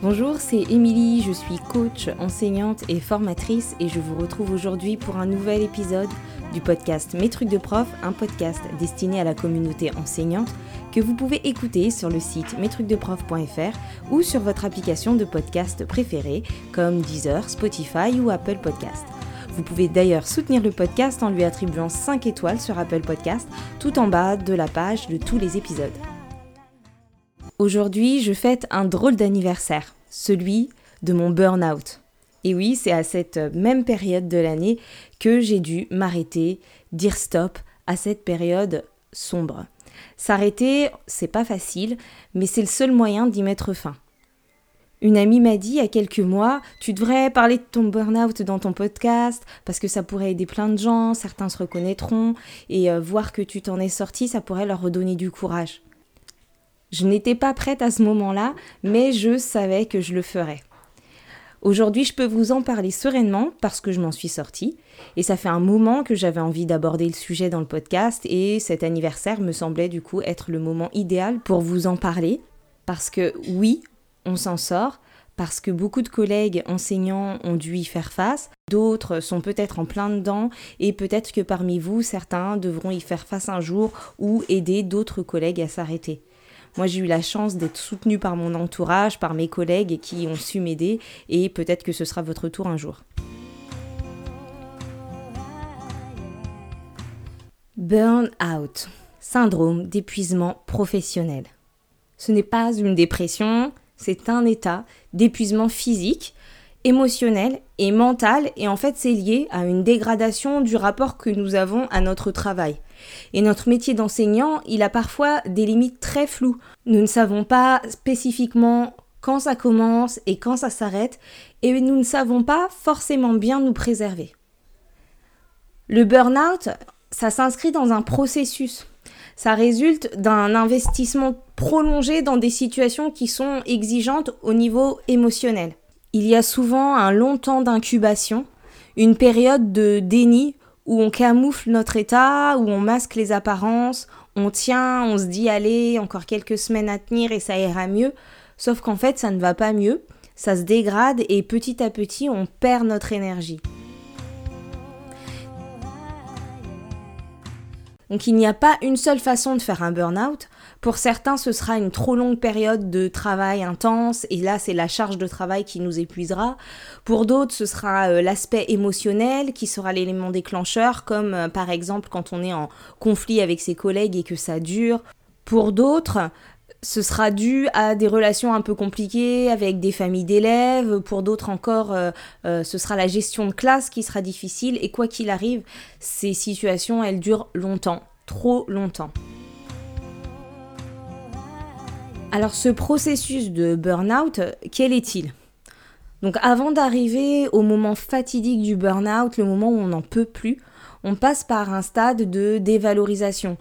Bonjour, c'est Émilie, je suis coach, enseignante et formatrice et je vous retrouve aujourd'hui pour un nouvel épisode du podcast Mes trucs de prof, un podcast destiné à la communauté enseignante que vous pouvez écouter sur le site mestrucsdeprof.fr ou sur votre application de podcast préférée comme Deezer, Spotify ou Apple Podcast. Vous pouvez d'ailleurs soutenir le podcast en lui attribuant 5 étoiles sur Apple Podcast tout en bas de la page de tous les épisodes. Aujourd'hui, je fête un drôle d'anniversaire, celui de mon burn-out. Et oui, c'est à cette même période de l'année que j'ai dû m'arrêter, dire stop à cette période sombre. S'arrêter, c'est pas facile, mais c'est le seul moyen d'y mettre fin. Une amie m'a dit il y a quelques mois, tu devrais parler de ton burn-out dans ton podcast parce que ça pourrait aider plein de gens, certains se reconnaîtront et euh, voir que tu t'en es sorti, ça pourrait leur redonner du courage. Je n'étais pas prête à ce moment-là, mais je savais que je le ferais. Aujourd'hui, je peux vous en parler sereinement parce que je m'en suis sortie. Et ça fait un moment que j'avais envie d'aborder le sujet dans le podcast et cet anniversaire me semblait du coup être le moment idéal pour vous en parler. Parce que oui, on s'en sort, parce que beaucoup de collègues enseignants ont dû y faire face, d'autres sont peut-être en plein dedans et peut-être que parmi vous, certains devront y faire face un jour ou aider d'autres collègues à s'arrêter. Moi, j'ai eu la chance d'être soutenue par mon entourage, par mes collègues qui ont su m'aider et peut-être que ce sera votre tour un jour. Burn out, syndrome d'épuisement professionnel. Ce n'est pas une dépression, c'est un état d'épuisement physique, émotionnel et mental et en fait c'est lié à une dégradation du rapport que nous avons à notre travail. Et notre métier d'enseignant, il a parfois des limites très floues. Nous ne savons pas spécifiquement quand ça commence et quand ça s'arrête, et nous ne savons pas forcément bien nous préserver. Le burn-out, ça s'inscrit dans un processus. Ça résulte d'un investissement prolongé dans des situations qui sont exigeantes au niveau émotionnel. Il y a souvent un long temps d'incubation, une période de déni où on camoufle notre état, où on masque les apparences, on tient, on se dit allez, encore quelques semaines à tenir et ça ira mieux. Sauf qu'en fait, ça ne va pas mieux, ça se dégrade et petit à petit, on perd notre énergie. Donc il n'y a pas une seule façon de faire un burn-out. Pour certains, ce sera une trop longue période de travail intense et là, c'est la charge de travail qui nous épuisera. Pour d'autres, ce sera euh, l'aspect émotionnel qui sera l'élément déclencheur, comme euh, par exemple quand on est en conflit avec ses collègues et que ça dure. Pour d'autres, ce sera dû à des relations un peu compliquées avec des familles d'élèves. Pour d'autres encore, euh, ce sera la gestion de classe qui sera difficile. Et quoi qu'il arrive, ces situations, elles durent longtemps, trop longtemps. Alors ce processus de burn-out, quel est-il? Donc avant d'arriver au moment fatidique du burn-out, le moment où on n'en peut plus, on passe par un stade de dévalorisation.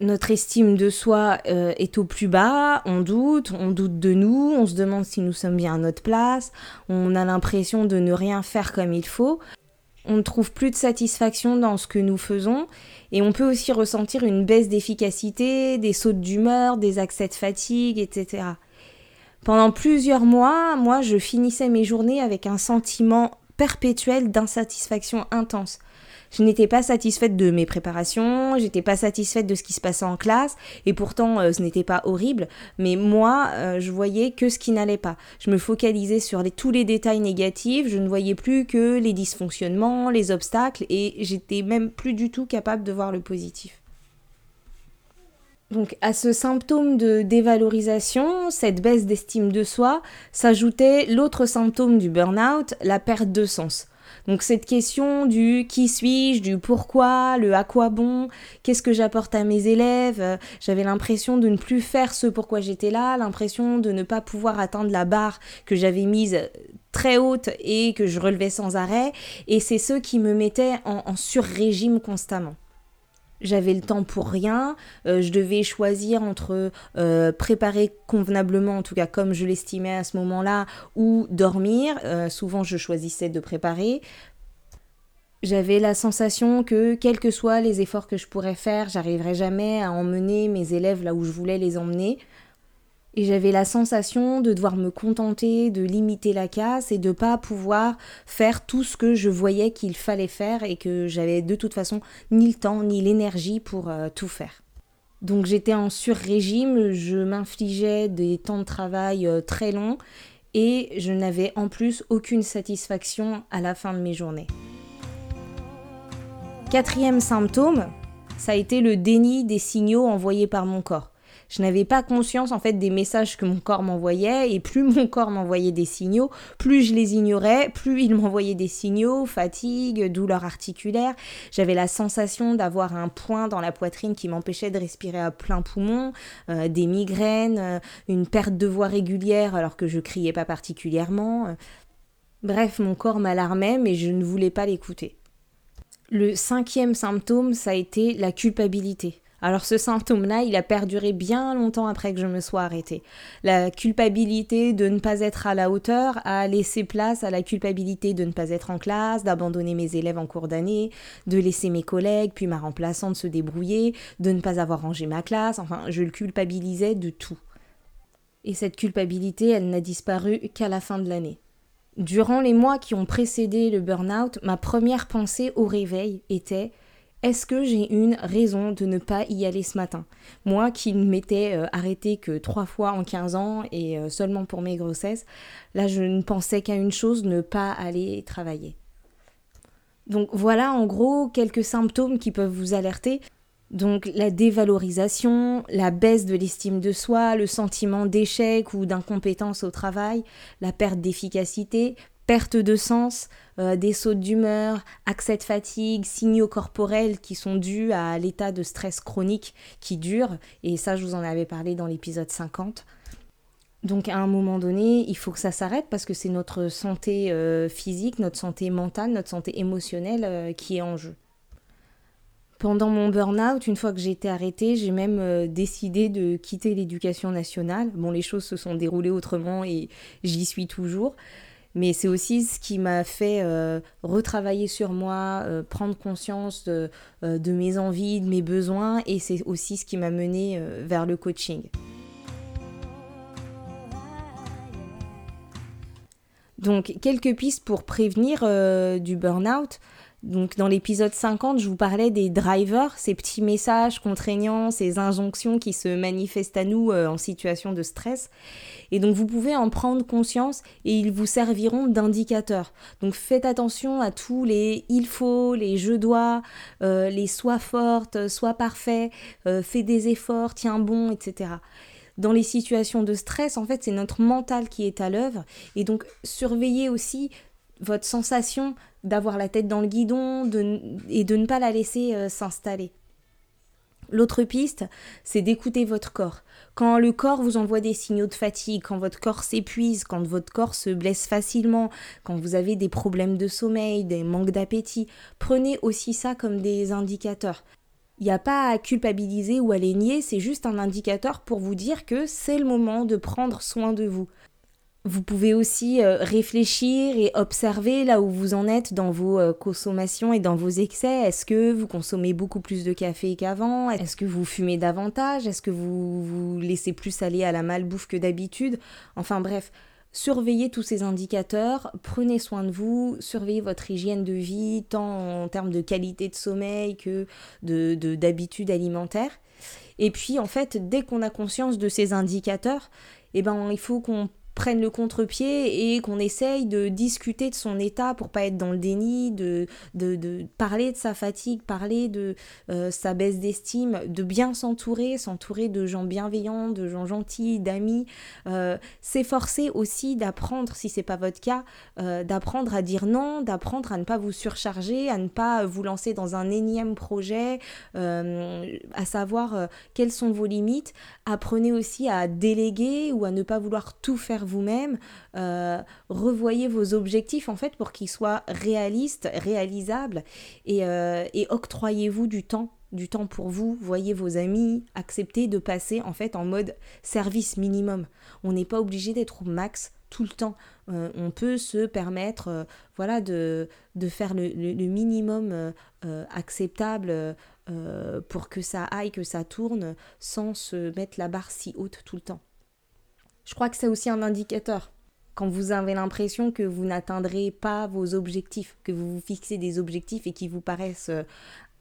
Notre estime de soi euh, est au plus bas, on doute, on doute de nous, on se demande si nous sommes bien à notre place, on a l'impression de ne rien faire comme il faut, on ne trouve plus de satisfaction dans ce que nous faisons et on peut aussi ressentir une baisse d'efficacité, des sautes d'humeur, des accès de fatigue, etc. Pendant plusieurs mois, moi, je finissais mes journées avec un sentiment perpétuel d'insatisfaction intense. Je n'étais pas satisfaite de mes préparations, j'étais pas satisfaite de ce qui se passait en classe, et pourtant euh, ce n'était pas horrible, mais moi euh, je voyais que ce qui n'allait pas. Je me focalisais sur tous les détails négatifs, je ne voyais plus que les dysfonctionnements, les obstacles, et j'étais même plus du tout capable de voir le positif. Donc à ce symptôme de dévalorisation, cette baisse d'estime de soi, s'ajoutait l'autre symptôme du burn-out, la perte de sens. Donc cette question du qui suis-je, du pourquoi, le à quoi bon, qu'est-ce que j'apporte à mes élèves, euh, j'avais l'impression de ne plus faire ce pourquoi j'étais là, l'impression de ne pas pouvoir atteindre la barre que j'avais mise très haute et que je relevais sans arrêt, et c'est ce qui me mettait en, en sur-régime constamment j'avais le temps pour rien, euh, je devais choisir entre euh, préparer convenablement, en tout cas comme je l'estimais à ce moment-là, ou dormir. Euh, souvent je choisissais de préparer. J'avais la sensation que, quels que soient les efforts que je pourrais faire, j'arriverais jamais à emmener mes élèves là où je voulais les emmener. Et j'avais la sensation de devoir me contenter, de limiter la casse et de pas pouvoir faire tout ce que je voyais qu'il fallait faire et que j'avais de toute façon ni le temps ni l'énergie pour euh, tout faire. Donc j'étais en sur-régime, je m'infligeais des temps de travail euh, très longs et je n'avais en plus aucune satisfaction à la fin de mes journées. Quatrième symptôme, ça a été le déni des signaux envoyés par mon corps je n'avais pas conscience en fait des messages que mon corps m'envoyait et plus mon corps m'envoyait des signaux, plus je les ignorais, plus il m'envoyait des signaux, fatigue, douleur articulaire. J'avais la sensation d'avoir un point dans la poitrine qui m'empêchait de respirer à plein poumon, euh, des migraines, euh, une perte de voix régulière alors que je criais pas particulièrement. Bref, mon corps m'alarmait mais je ne voulais pas l'écouter. Le cinquième symptôme, ça a été la culpabilité. Alors ce symptôme-là, il a perduré bien longtemps après que je me sois arrêtée. La culpabilité de ne pas être à la hauteur a laissé place à la culpabilité de ne pas être en classe, d'abandonner mes élèves en cours d'année, de laisser mes collègues puis ma remplaçante se débrouiller, de ne pas avoir rangé ma classe, enfin je le culpabilisais de tout. Et cette culpabilité, elle n'a disparu qu'à la fin de l'année. Durant les mois qui ont précédé le burn-out, ma première pensée au réveil était est-ce que j'ai une raison de ne pas y aller ce matin? Moi qui ne m'étais euh, arrêtée que trois fois en 15 ans et euh, seulement pour mes grossesses, là je ne pensais qu'à une chose, ne pas aller travailler. Donc voilà en gros quelques symptômes qui peuvent vous alerter. Donc la dévalorisation, la baisse de l'estime de soi, le sentiment d'échec ou d'incompétence au travail, la perte d'efficacité, perte de sens, euh, des sauts d'humeur, accès de fatigue, signaux corporels qui sont dus à l'état de stress chronique qui dure, et ça je vous en avais parlé dans l'épisode 50. Donc à un moment donné, il faut que ça s'arrête parce que c'est notre santé euh, physique, notre santé mentale, notre santé émotionnelle euh, qui est en jeu. Pendant mon burn-out, une fois que j'ai été arrêtée, j'ai même décidé de quitter l'éducation nationale. Bon, les choses se sont déroulées autrement et j'y suis toujours mais c'est aussi ce qui m'a fait euh, retravailler sur moi, euh, prendre conscience de, euh, de, mes envies, de mes besoins, et c'est aussi ce qui m'a mené vers le coaching. Donc quelques pistes pour prévenir du burn-out. Donc dans l'épisode 50, je vous parlais des drivers, ces petits messages contraignants, ces injonctions qui se manifestent à nous euh, en situation de stress. Et donc vous pouvez en prendre conscience et ils vous serviront d'indicateurs. Donc faites attention à tous les il faut, les je dois, euh, les sois forte, sois parfait, euh, fais des efforts, tiens bon, etc dans les situations de stress, en fait, c'est notre mental qui est à l'œuvre. Et donc, surveillez aussi votre sensation d'avoir la tête dans le guidon et de ne pas la laisser euh, s'installer. L'autre piste, c'est d'écouter votre corps. Quand le corps vous envoie des signaux de fatigue, quand votre corps s'épuise, quand votre corps se blesse facilement, quand vous avez des problèmes de sommeil, des manques d'appétit, prenez aussi ça comme des indicateurs. Il n'y a pas à culpabiliser ou à les nier, c'est juste un indicateur pour vous dire que c'est le moment de prendre soin de vous. Vous pouvez aussi euh, réfléchir et observer là où vous en êtes dans vos euh, consommations et dans vos excès. Est-ce que vous consommez beaucoup plus de café qu'avant? Est-ce que vous fumez davantage? Est-ce que vous vous laissez plus aller à la malbouffe que d'habitude? Enfin bref, surveillez tous ces indicateurs, prenez soin de vous, surveillez votre hygiène de vie, tant en termes de qualité de sommeil que de d'habitudes alimentaires. Et puis en fait, dès qu'on a conscience de ces indicateurs, eh ben, il faut qu'on prenne le contre-pied et qu'on essaye de discuter de son état pour pas être dans le déni, de, de, parler de sa fatigue, parler de euh, sa baisse d'estime, de bien s'entourer, s'entourer de gens bienveillants, de gens gentils, d'amis, euh, s'efforcer aussi d'apprendre, si c'est pas votre cas, euh, d'apprendre à dire non, d'apprendre à ne pas vous surcharger, à ne pas vous lancer dans un énième projet, à savoir quelles sont vos limites. Apprenez aussi à déléguer ou à ne pas vouloir tout faire vous-même, euh, revoyez vos objectifs en fait pour qu'ils soient réalistes, réalisables et, euh, et octroyez-vous du temps du temps pour vous, voyez vos amis, acceptez de passer en fait en mode service minimum. On n'est pas obligé d'être au max tout le temps. Euh, on peut se permettre voilà, de, faire le, minimum acceptable pour que ça aille, que ça tourne, sans se mettre la barre si haute tout le temps. Je crois que c'est aussi un indicateur. Quand vous avez l'impression que vous n'atteindrez pas vos objectifs, que vous vous fixez des objectifs et qui vous paraissent euh,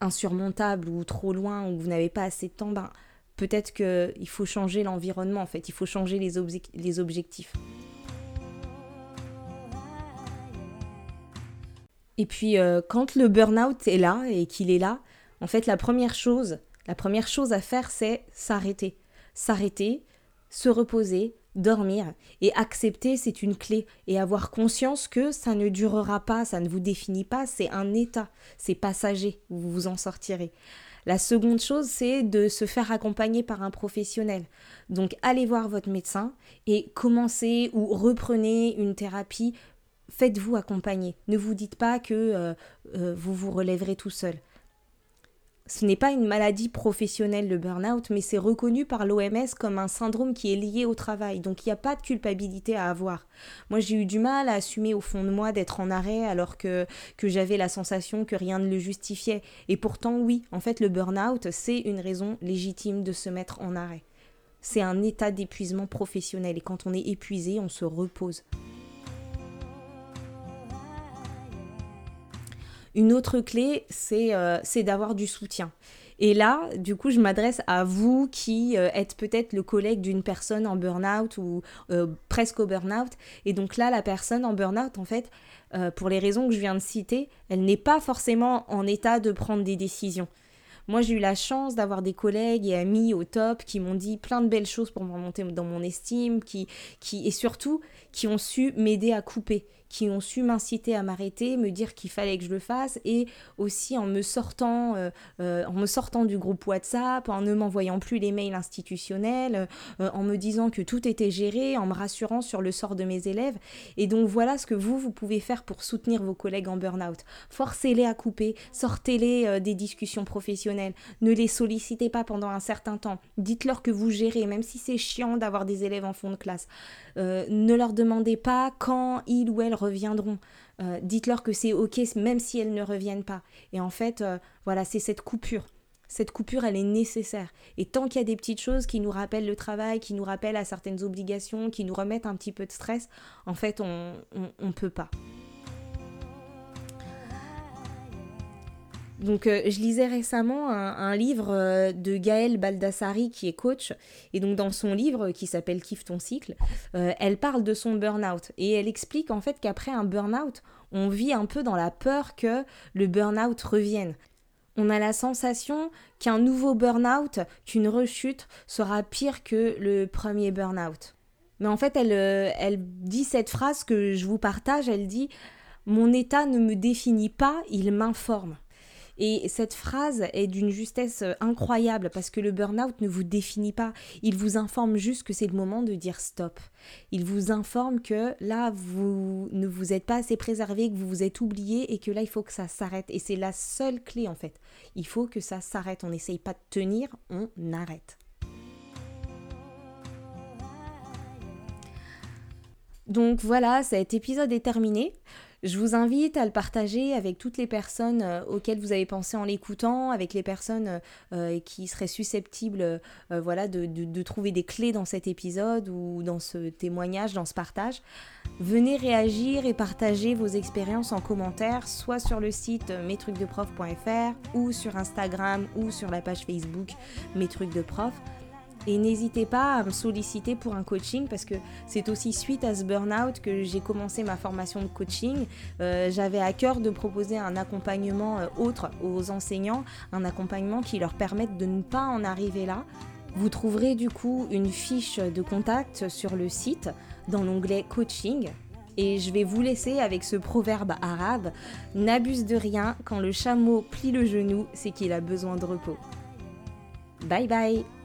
insurmontables ou trop loin ou vous n'avez pas assez de temps, ben, peut-être qu'il faut changer l'environnement en fait, il faut changer les, les objectifs. Et puis euh, quand le burn-out est là et qu'il est là, en fait la première chose, la première chose à faire c'est s'arrêter. S'arrêter, se reposer, dormir et accepter c'est une clé et avoir conscience que ça ne durera pas, ça ne vous définit pas, c'est un état, c'est passager, vous vous en sortirez. La seconde chose, c'est de se faire accompagner par un professionnel. Donc allez voir votre médecin et commencez ou reprenez une thérapie faites-vous accompagner. Ne vous dites pas que euh, euh, vous vous relèverez tout seul. Ce n'est pas une maladie professionnelle le burn-out, mais c'est reconnu par l'OMS comme un syndrome qui est lié au travail. Donc il n'y a pas de culpabilité à avoir. Moi j'ai eu du mal à assumer au fond de moi d'être en arrêt alors que, que j'avais la sensation que rien ne le justifiait. Et pourtant oui, en fait le burn-out c'est une raison légitime de se mettre en arrêt. C'est un état d'épuisement professionnel et quand on est épuisé on se repose. Une autre clé, euh, c'est d'avoir du soutien. Et là, du coup, je m'adresse à vous qui euh, êtes peut-être le collègue d'une personne en burn-out ou euh, presque au burn-out. Et donc là, la personne en burn-out, en fait, pour les raisons que je viens de citer, elle n'est pas forcément en état de prendre des décisions. Moi, j'ai eu la chance d'avoir des collègues et amis au top qui m'ont dit plein de belles choses pour me remonter dans mon estime, qui, qui, et surtout qui ont su m'aider à couper, qui ont su m'inciter à m'arrêter, me dire qu'il fallait que je le fasse, et aussi en me sortant, euh, euh, en me sortant du groupe WhatsApp, en ne m'envoyant plus les mails institutionnels, euh, en me disant que tout était géré, en me rassurant sur le sort de mes élèves. Et donc voilà ce que vous, vous pouvez faire pour soutenir vos collègues en burn-out. Forcez-les à couper, sortez-les des discussions professionnelles, ne les sollicitez pas pendant un certain temps. Dites-leur que vous gérez, même si c'est chiant d'avoir des élèves en fond de classe. ne leur demandez pas quand ils ou elles reviendront. Euh, dites-leur que c'est ok même si elles ne reviennent pas. Et en fait, euh, voilà, c'est cette coupure. Cette coupure, elle est nécessaire. Et tant qu'il y a des petites choses qui nous rappellent le travail, qui nous rappellent à certaines obligations, qui nous remettent un petit peu de stress, en fait, on ne peut pas. Donc euh, je lisais récemment un, livre euh, de Gaëlle Baldassari qui est coach et donc dans son livre qui s'appelle Kiffe ton cycle, euh, elle parle de son burn-out et elle explique en fait qu'après un burn-out, on vit un peu dans la peur que le burn-out revienne. On a la sensation qu'un nouveau burn-out, qu'une rechute sera pire que le premier burn-out. Mais en fait, elle dit cette phrase que je vous partage, elle dit Mon état ne me définit pas, il m'informe. Et cette phrase est d'une justesse euh, incroyable parce que le burn-out ne vous définit pas. Il vous informe juste que c'est le moment de dire stop. Il vous informe que là, vous ne vous êtes pas assez préservé, que vous vous êtes oublié et que là, il faut que ça s'arrête. Et c'est la seule clé en fait. Il faut que ça s'arrête. On n'essaye pas de tenir, on arrête. Donc voilà, cet épisode est terminé. Je vous invite à le partager avec toutes les personnes euh, auxquelles vous avez pensé en l'écoutant, avec les personnes euh, euh, qui seraient susceptibles voilà, de, trouver des clés dans cet épisode ou dans ce témoignage, dans ce partage. Venez réagir et partager vos expériences en commentaire, soit sur le site mestrucsdeprof.fr ou sur Instagram ou sur la page Facebook Mes trucs de prof. Et n'hésitez pas à me solliciter pour un coaching parce que c'est aussi suite à ce burn-out que j'ai commencé ma formation de coaching. Euh, j'avais à cœur de proposer un accompagnement euh, autre aux enseignants, un accompagnement qui leur permette de ne pas en arriver là. Vous trouverez du coup une fiche de contact sur le site dans l'onglet coaching. Et je vais vous laisser avec ce proverbe arabe N'abuse de rien, quand le chameau plie le genou, c'est qu'il a besoin de repos. Bye bye